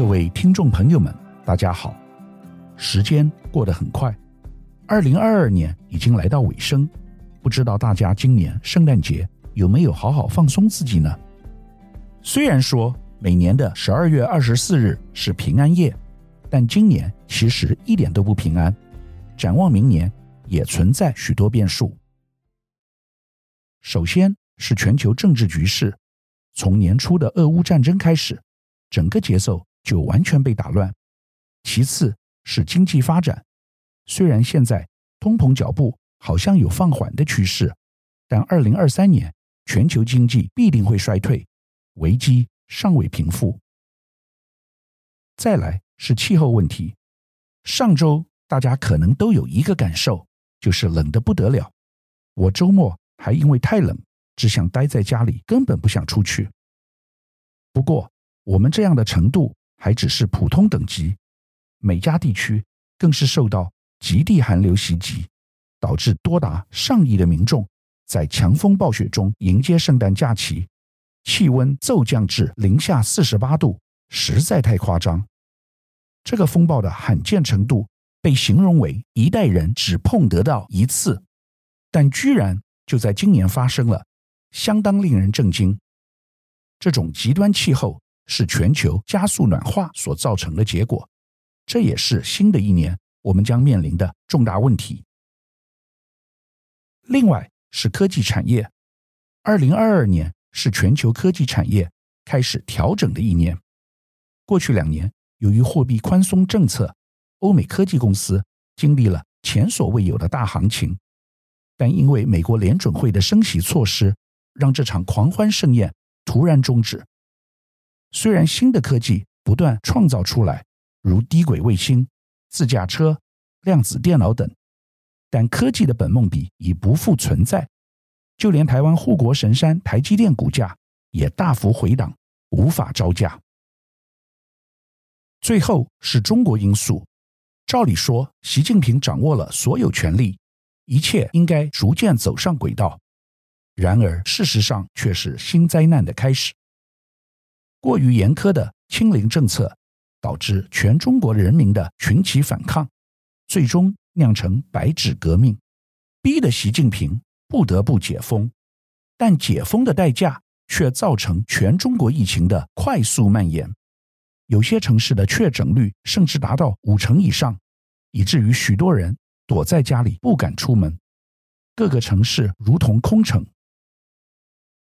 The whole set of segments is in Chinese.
各位听众朋友们，大家好。时间过得很快，二零二二年已经来到尾声。不知道大家今年圣诞节有没有好好放松自己呢？虽然说每年的十二月二十四日是平安夜，但今年其实一点都不平安。展望明年，也存在许多变数。首先是全球政治局势，从年初的俄乌战争开始，整个节奏就完全被打乱。其次是经济发展，虽然现在通膨脚步好像有放缓的趋势，但二零二三年全球经济必定会衰退，危机尚未平复。再来是气候问题，上周大家可能都有一个感受，就是冷得不得了。我周末还因为太冷，只想待在家里，根本不想出去。不过我们这样的程度还只是普通等级，美加地区更是受到极地寒流袭击。导致多达上亿的民众在强风暴雪中迎接圣诞假期，气温骤降至零下四十八度，实在太夸张。这个风暴的罕见程度被形容为一代人只碰得到一次，但居然就在今年发生了，相当令人震惊。这种极端气候是全球加速暖化所造成的结果，这也是新的一年我们将面临的重大问题。另外是科技产业，二零二二年是全球科技产业开始调整的一年。过去两年，由于货币宽松政策，欧美科技公司经历了前所未有的大行情。但因为美国联准会的升息措施，让这场狂欢盛宴突然终止。虽然新的科技不断创造出来，如低轨卫星、自驾车、量子电脑等。但科技的本梦比已不复存在，就连台湾护国神山台积电股价也大幅回档，无法招架。最后是中国因素，照理说，习近平掌握了所有权力，一切应该逐渐走上轨道。然而，事实上却是新灾难的开始。过于严苛的清零政策，导致全中国人民的群起反抗，最终。酿成白纸革命，逼得习近平不得不解封，但解封的代价却造成全中国疫情的快速蔓延，有些城市的确诊率甚至达到五成以上，以至于许多人躲在家里不敢出门，各个城市如同空城。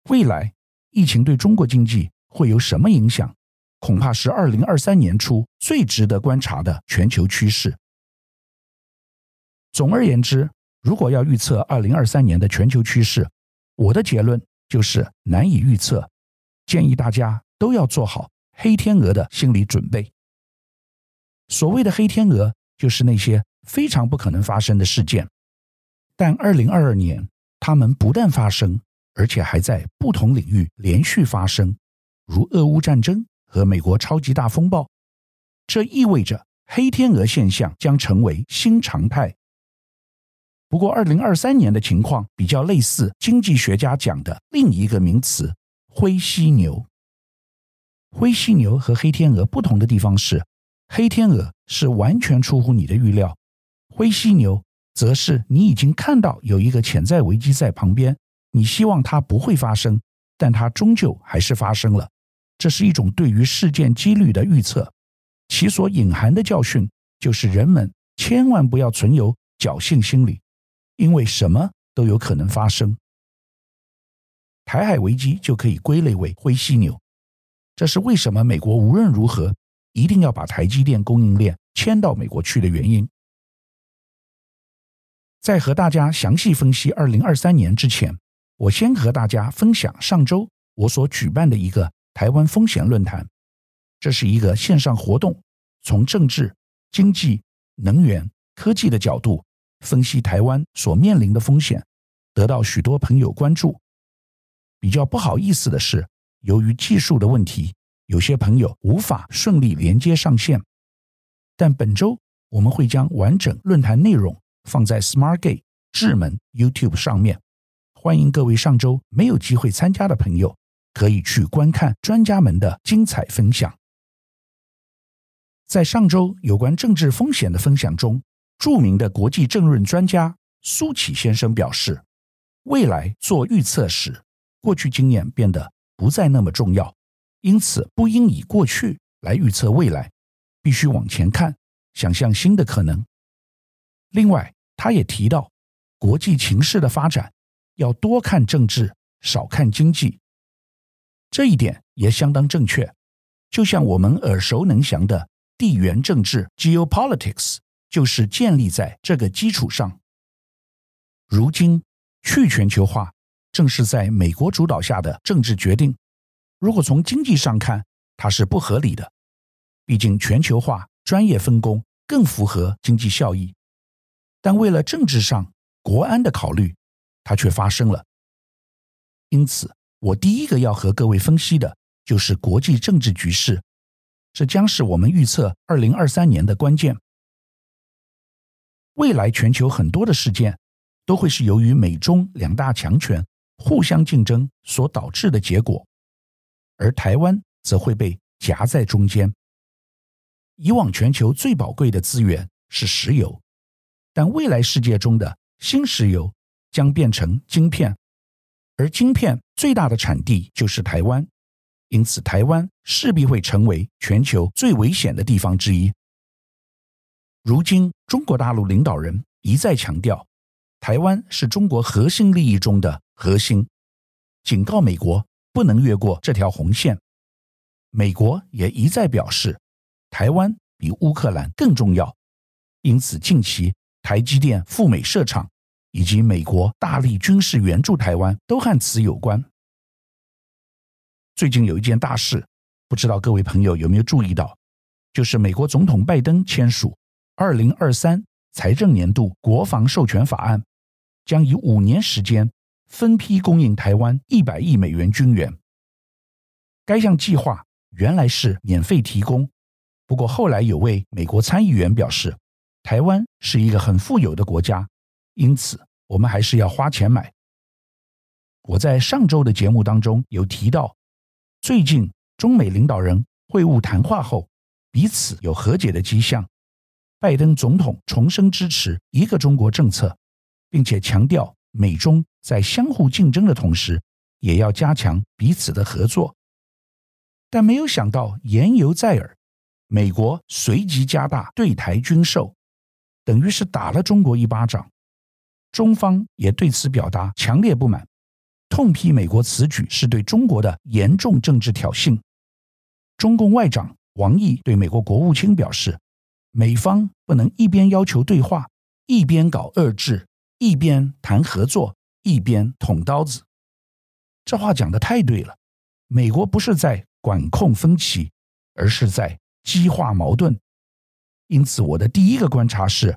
未来疫情对中国经济会有什么影响？恐怕是二零二三年初最值得观察的全球趋势。总而言之，如果要预测二零二三年的全球趋势，我的结论就是难以预测。建议大家都要做好黑天鹅的心理准备。所谓的黑天鹅，就是那些非常不可能发生的事件，但二零二二年它们不但发生，而且还在不同领域连续发生，如俄乌战争和美国超级大风暴。这意味着黑天鹅现象将成为新常态。不过，二零二三年的情况比较类似经济学家讲的另一个名词“灰犀牛”。灰犀牛和黑天鹅不同的地方是，黑天鹅是完全出乎你的预料，灰犀牛则是你已经看到有一个潜在危机在旁边，你希望它不会发生，但它终究还是发生了。这是一种对于事件几率的预测，其所隐含的教训就是人们千万不要存有侥幸心理。因为什么都有可能发生，台海危机就可以归类为灰犀牛。这是为什么美国无论如何一定要把台积电供应链迁到美国去的原因。在和大家详细分析二零二三年之前，我先和大家分享上周我所举办的一个台湾风险论坛。这是一个线上活动，从政治、经济、能源、科技的角度。分析台湾所面临的风险，得到许多朋友关注。比较不好意思的是，由于技术的问题，有些朋友无法顺利连接上线。但本周我们会将完整论坛内容放在 SmartGate 智门 YouTube 上面，欢迎各位上周没有机会参加的朋友可以去观看专家们的精彩分享。在上周有关政治风险的分享中，著名的国际政论专家苏启先生表示，未来做预测时，过去经验变得不再那么重要，因此不应以过去来预测未来，必须往前看，想象新的可能。另外，他也提到，国际情势的发展要多看政治，少看经济。这一点也相当正确，就像我们耳熟能详的地缘政治 （geopolitics） 就是建立在这个基础上。如今，去全球化正是在美国主导下的政治决定。如果从经济上看，它是不合理的，毕竟全球化专业分工更符合经济效益。但为了政治上国安的考虑，它却发生了。因此，我第一个要和各位分析的就是国际政治局势，这将是我们预测二零二三年的关键。未来全球很多的事件都会是由于美中两大强权互相竞争所导致的结果，而台湾则会被夹在中间。以往全球最宝贵的资源是石油，但未来世界中的新石油将变成晶片。而晶片最大的产地就是台湾，因此台湾势必会成为全球最危险的地方之一。如今，中国大陆领导人一再强调，台湾是中国核心利益中的核心，警告美国不能越过这条红线。美国也一再表示，台湾比乌克兰更重要，因此近期台积电赴美设厂。以及美国大力军事援助台湾都和此有关。最近有一件大事，不知道各位朋友有没有注意到，就是美国总统拜登签署二零二三财政年度国防授权法案，将以五年时间分批供应台湾一百亿美元军援。该项计划原来是免费提供，不过后来有位美国参议员表示，台湾是一个很富有的国家。因此，我们还是要花钱买。我在上周的节目当中有提到，最近中美领导人会晤谈话后，彼此有和解的迹象。拜登总统重申支持一个中国政策，并且强调美中在相互竞争的同时，也要加强彼此的合作。但没有想到言犹在耳，美国随即加大对台军售，等于是打了中国一巴掌。中方也对此表达强烈不满，痛批美国此举是对中国的严重政治挑衅。中共外长王毅对美国国务卿表示，美方不能一边要求对话，一边搞遏制，一边谈合作，一边捅刀子。这话讲的太对了，美国不是在管控分歧，而是在激化矛盾。因此，我的第一个观察是，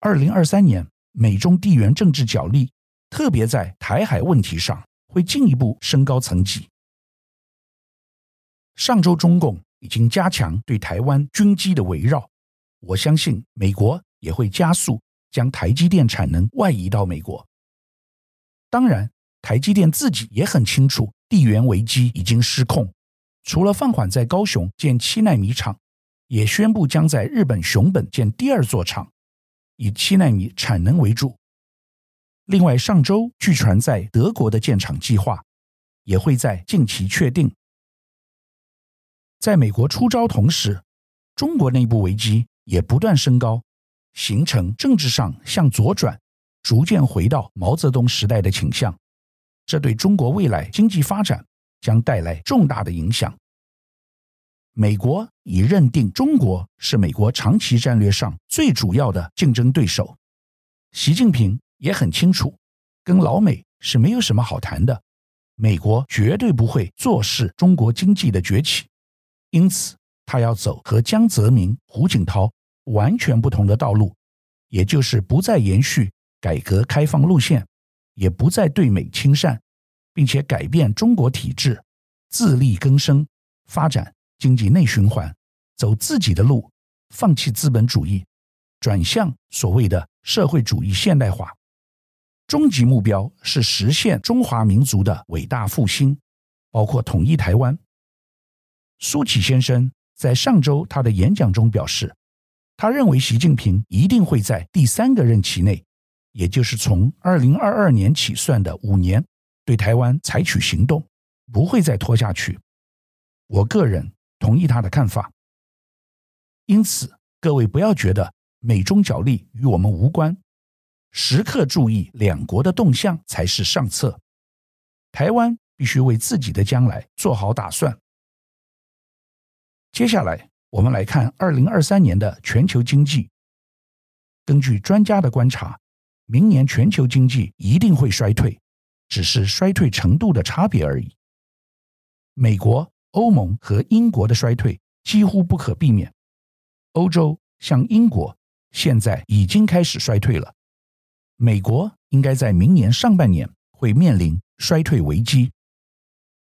二零二三年。美中地缘政治角力，特别在台海问题上，会进一步升高层级。上周中共已经加强对台湾军机的围绕，我相信美国也会加速将台积电产能外移到美国。当然，台积电自己也很清楚地缘危机已经失控，除了放缓在高雄建七纳米厂，也宣布将在日本熊本建第二座厂。以七纳米产能为主。另外，上周据传在德国的建厂计划也会在近期确定。在美国出招同时，中国内部危机也不断升高，形成政治上向左转，逐渐回到毛泽东时代的倾向。这对中国未来经济发展将带来重大的影响。美国已认定中国是美国长期战略上最主要的竞争对手。习近平也很清楚，跟老美是没有什么好谈的。美国绝对不会坐视中国经济的崛起，因此他要走和江泽民、胡锦涛完全不同的道路，也就是不再延续改革开放路线，也不再对美亲善，并且改变中国体制，自力更生，发展。经济内循环，走自己的路，放弃资本主义，转向所谓的社会主义现代化。终极目标是实现中华民族的伟大复兴，包括统一台湾。苏启先生在上周他的演讲中表示，他认为习近平一定会在第三个任期内，也就是从二零二二年起算的五年，对台湾采取行动，不会再拖下去。我个人同意他的看法。因此，各位不要觉得美中角力与我们无关，时刻注意两国的动向才是上策。台湾必须为自己的将来做好打算。接下来，我们来看二零二三年的全球经济。根据专家的观察，明年全球经济一定会衰退，只是衰退程度的差别而已。美国、欧盟和英国的衰退几乎不可避免。欧洲像英国现在已经开始衰退了，美国应该在明年上半年会面临衰退危机。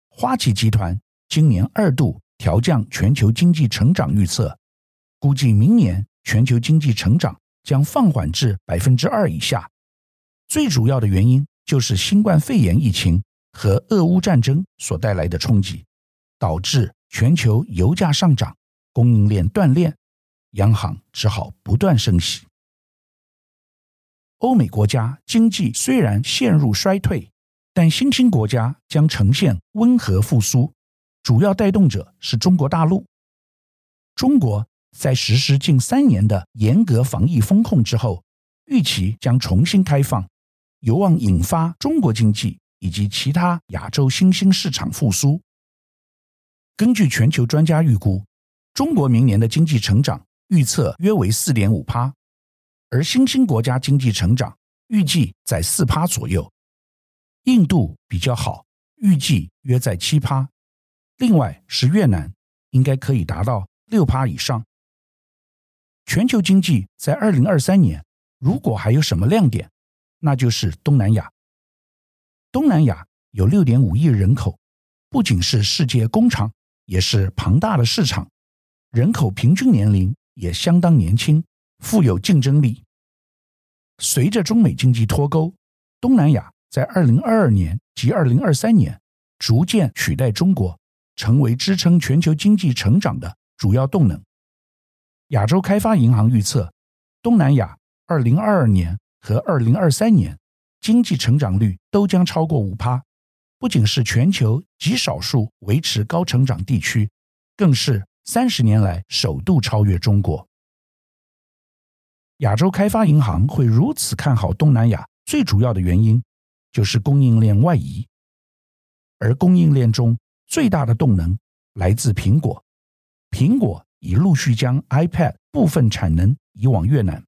花旗集团今年二度。调降全球经济成长预测，估计明年全球经济成长将放缓至百分之二以下。最主要的原因就是新冠肺炎疫情和俄乌战争所带来的冲击，导致全球油价上涨，供应链断裂，央行只好不断升息。欧美国家经济虽然陷入衰退，但新兴国家将呈现温和复苏。主要带动者是中国大陆。中国在实施近三年的严格防疫风控之后，预期将重新开放，有望引发中国经济以及其他亚洲新兴市场复苏。根据全球专家预估，中国明年的经济成长预测约为四点五趴，而新兴国家经济成长预计在四趴左右。印度比较好，预计约在七趴。另外是越南，应该可以达到六趴以上。全球经济在二零二三年如果还有什么亮点，那就是东南亚。东南亚有六点五亿人口，不仅是世界工厂，也是庞大的市场，人口平均年龄也相当年轻，富有竞争力。随着中美经济脱钩，东南亚在二零二二年及二零二三年逐渐取代中国。成为支撑全球经济成长的主要动能。亚洲开发银行预测，东南亚二零二二年和二零二三年经济成长率都将超过五趴，不仅是全球极少数维持高成长地区，更是三十年来首度超越中国。亚洲开发银行会如此看好东南亚，最主要的原因就是供应链外移，而供应链中。最大的动能来自苹果，苹果已陆续将 iPad 部分产能移往越南。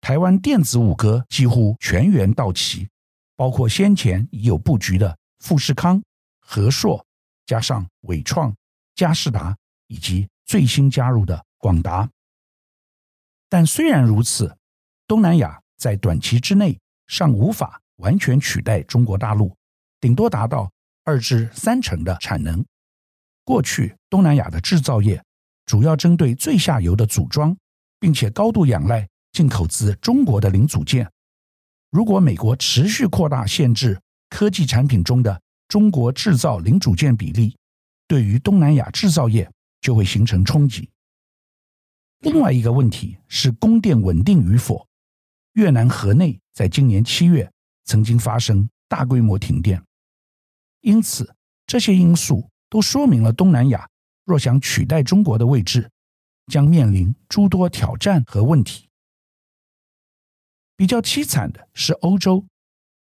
台湾电子五哥几乎全员到齐，包括先前已有布局的富士康、和硕，加上纬创、嘉士达以及最新加入的广达。但虽然如此，东南亚在短期之内尚无法完全取代中国大陆，顶多达到。二至三成的产能。过去，东南亚的制造业主要针对最下游的组装，并且高度仰赖进口自中国的零组件。如果美国持续扩大限制科技产品中的中国制造零组件比例，对于东南亚制造业就会形成冲击。另外一个问题是供电稳定与否。越南河内在今年七月曾经发生大规模停电。因此，这些因素都说明了东南亚若想取代中国的位置，将面临诸多挑战和问题。比较凄惨的是欧洲，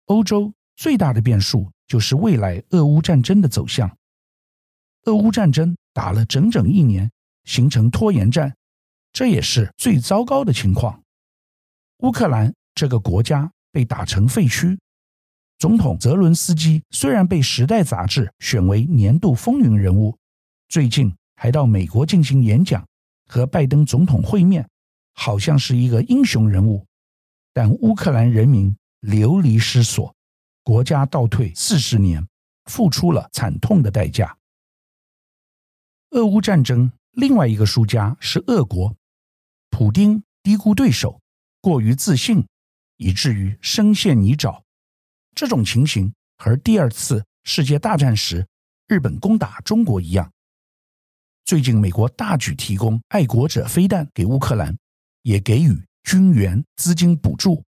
欧洲最大的变数就是未来俄乌战争的走向。俄乌战争打了整整一年，形成拖延战，这也是最糟糕的情况。乌克兰这个国家被打成废墟。总统泽伦斯基虽然被《时代》杂志选为年度风云人物，最近还到美国进行演讲，和拜登总统会面，好像是一个英雄人物。但乌克兰人民流离失所，国家倒退四十年，付出了惨痛的代价。俄乌战争另外一个输家是俄国，普丁低估对手，过于自信，以至于深陷泥沼。这种情形和第二次世界大战时日本攻打中国一样。最近美国大举提供爱国者飞弹给乌克兰，也给予军援资金补助。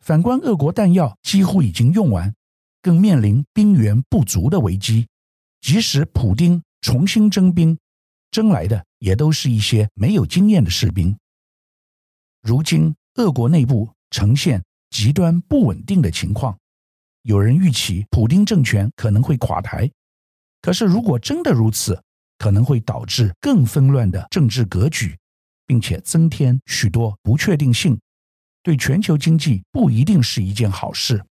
反观俄国弹药几乎已经用完，更面临兵源不足的危机。即使普丁重新征兵，征来的也都是一些没有经验的士兵。如今俄国内部呈现极端不稳定的情况，有人预期普丁政权可能会垮台。可是如果真的如此，可能会导致更纷乱的政治格局，并且增添许多不确定性。对全球经济不一定是一件好事。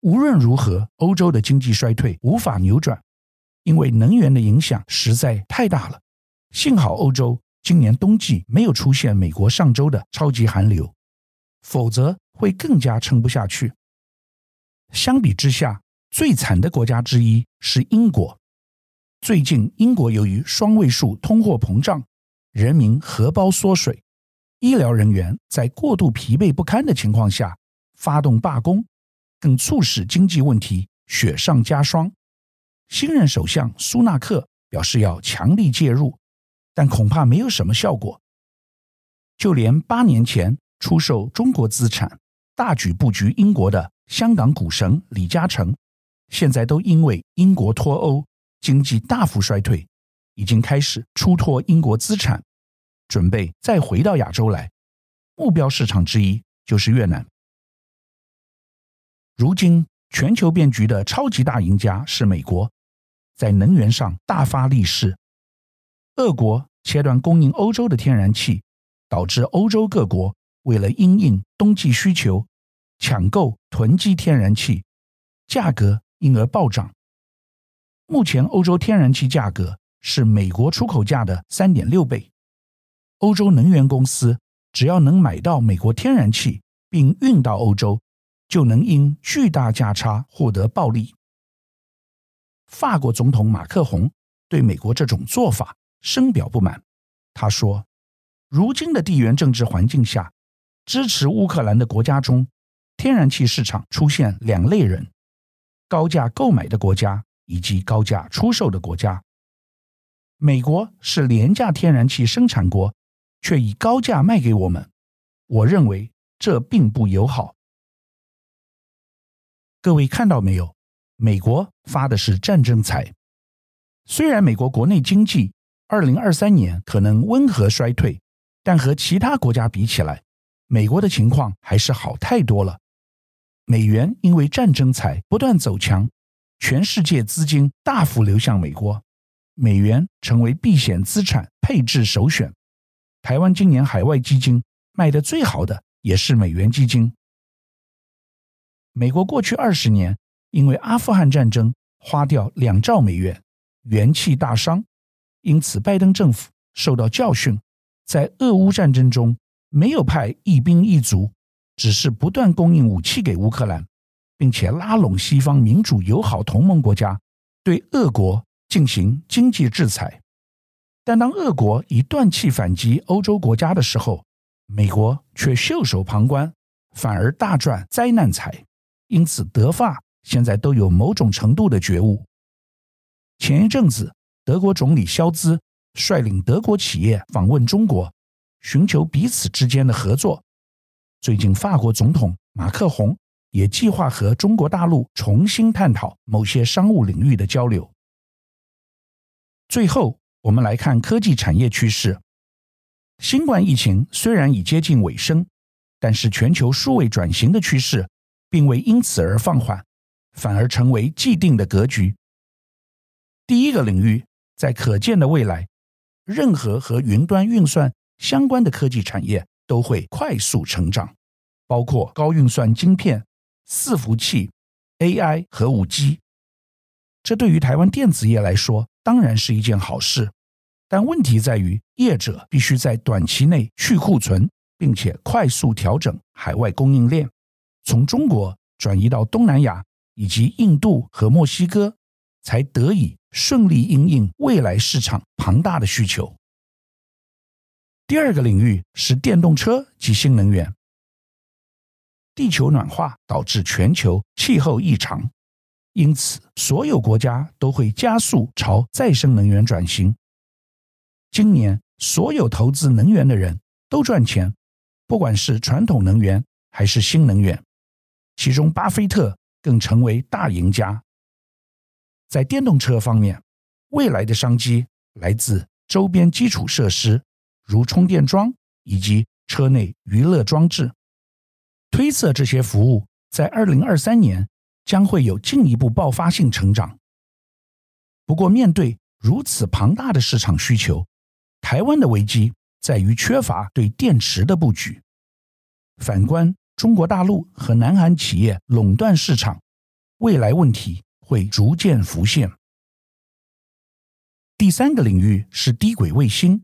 无论如何，欧洲的经济衰退无法扭转，因为能源的影响实在太大了。幸好欧洲今年冬季没有出现美国上周的超级寒流，否则会更加撑不下去。相比之下，最惨的国家之一是英国。最近，英国由于双位数通货膨胀，人民荷包缩水。医疗人员在过度疲惫不堪的情况下发动罢工，更促使经济问题雪上加霜。新任首相苏纳克表示要强力介入，但恐怕没有什么效果。就连八年前出售中国资产、大举布局英国的香港股神李嘉诚，现在都因为英国脱欧，经济大幅衰退，已经开始出脱英国资产。准备再回到亚洲来，目标市场之一就是越南。如今全球变局的超级大赢家是美国，在能源上大发利市。俄国切断供应欧洲的天然气，导致欧洲各国为了因应冬季需求，抢购囤积天然气，价格因而暴涨。目前欧洲天然气价格是美国出口价的三点六倍。欧洲能源公司只要能买到美国天然气并运到欧洲，就能因巨大价差获得暴利。法国总统马克宏对美国这种做法深表不满。他说：“如今的地缘政治环境下，支持乌克兰的国家中，天然气市场出现两类人：高价购买的国家以及高价出售的国家。美国是廉价天然气生产国。”却以高价卖给我们，我认为这并不友好。各位看到没有？美国发的是战争财。虽然美国国内经济二零二三年可能温和衰退，但和其他国家比起来，美国的情况还是好太多了。美元因为战争财不断走强，全世界资金大幅流向美国，美元成为避险资产配置首选。台湾今年海外基金卖的最好的也是美元基金。美国过去二十年因为阿富汗战争花掉两兆美元，元气大伤，因此拜登政府受到教训，在俄乌战争中没有派一兵一卒，只是不断供应武器给乌克兰，并且拉拢西方民主友好同盟国家，对俄国进行经济制裁。但当俄国以断气反击欧洲国家的时候，美国却袖手旁观，反而大赚灾难财。因此，德法现在都有某种程度的觉悟。前一阵子，德国总理肖兹率领德国企业访问中国，寻求彼此之间的合作。最近，法国总统马克宏也计划和中国大陆重新探讨某些商务领域的交流。最后。我们来看科技产业趋势。新冠疫情虽然已接近尾声，但是全球数位转型的趋势并未因此而放缓，反而成为既定的格局。第一个领域，在可见的未来，任何和云端运算相关的科技产业都会快速成长，包括高运算晶片、伺服器、AI 和 5G。这对于台湾电子业来说，当然是一件好事，但问题在于业者必须在短期内去库存，并且快速调整海外供应链，从中国转移到东南亚以及印度和墨西哥，才得以顺利应应未来市场庞大的需求。第二个领域是电动车及新能源。地球暖化导致全球气候异常，因此所有国家都会加速朝再生能源转型。今年所有投资能源的人都赚钱，不管是传统能源还是新能源，其中巴菲特更成为大赢家。在电动车方面，未来的商机来自周边基础设施，如充电桩以及车内娱乐装置。推测这些服务在二零二三年将会有进一步爆发性成长。不过，面对如此庞大的市场需求，台湾的危机在于缺乏对电池的布局。反观中国大陆和南韩企业垄断市场，未来问题会逐渐浮现。第三个领域是低轨卫星，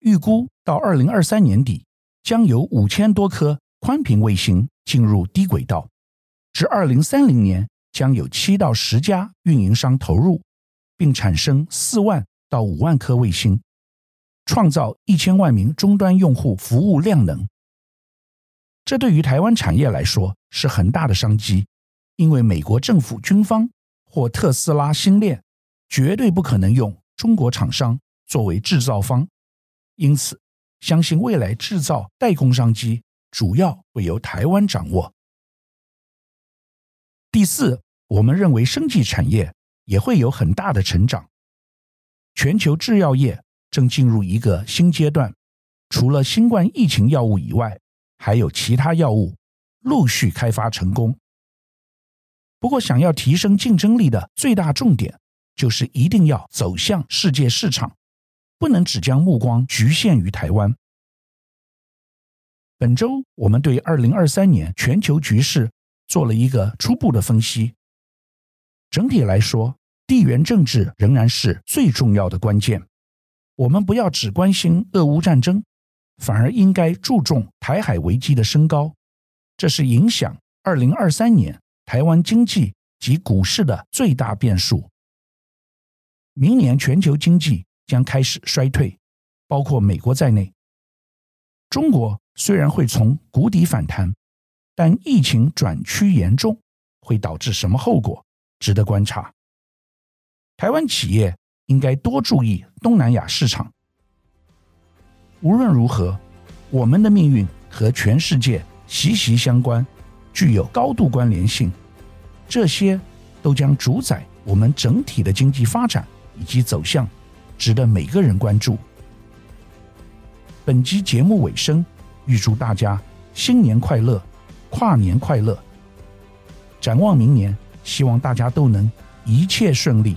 预估到二零二三年底将有五千多颗宽频卫星进入低轨道，至二零三零年将有七到十家运营商投入，并产生四万到五万颗卫星。创造一千万名终端用户服务量能，这对于台湾产业来说是很大的商机，因为美国政府军方或特斯拉星链绝对不可能用中国厂商作为制造方，因此相信未来制造代工商机主要会由台湾掌握。第四，我们认为生技产业也会有很大的成长，全球制药业。正进入一个新阶段，除了新冠疫情药物以外，还有其他药物陆续开发成功。不过，想要提升竞争力的最大重点，就是一定要走向世界市场，不能只将目光局限于台湾。本周，我们对二零二三年全球局势做了一个初步的分析。整体来说，地缘政治仍然是最重要的关键。我们不要只关心俄乌战争，反而应该注重台海危机的升高，这是影响二零二三年台湾经济及股市的最大变数。明年全球经济将开始衰退，包括美国在内。中国虽然会从谷底反弹，但疫情转趋严重，会导致什么后果，值得观察。台湾企业。应该多注意东南亚市场。无论如何，我们的命运和全世界息息相关，具有高度关联性。这些都将主宰我们整体的经济发展以及走向，值得每个人关注。本集节目尾声，预祝大家新年快乐，跨年快乐。展望明年，希望大家都能一切顺利。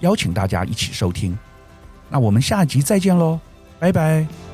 邀请大家一起收听，那我们下集再见喽，拜拜。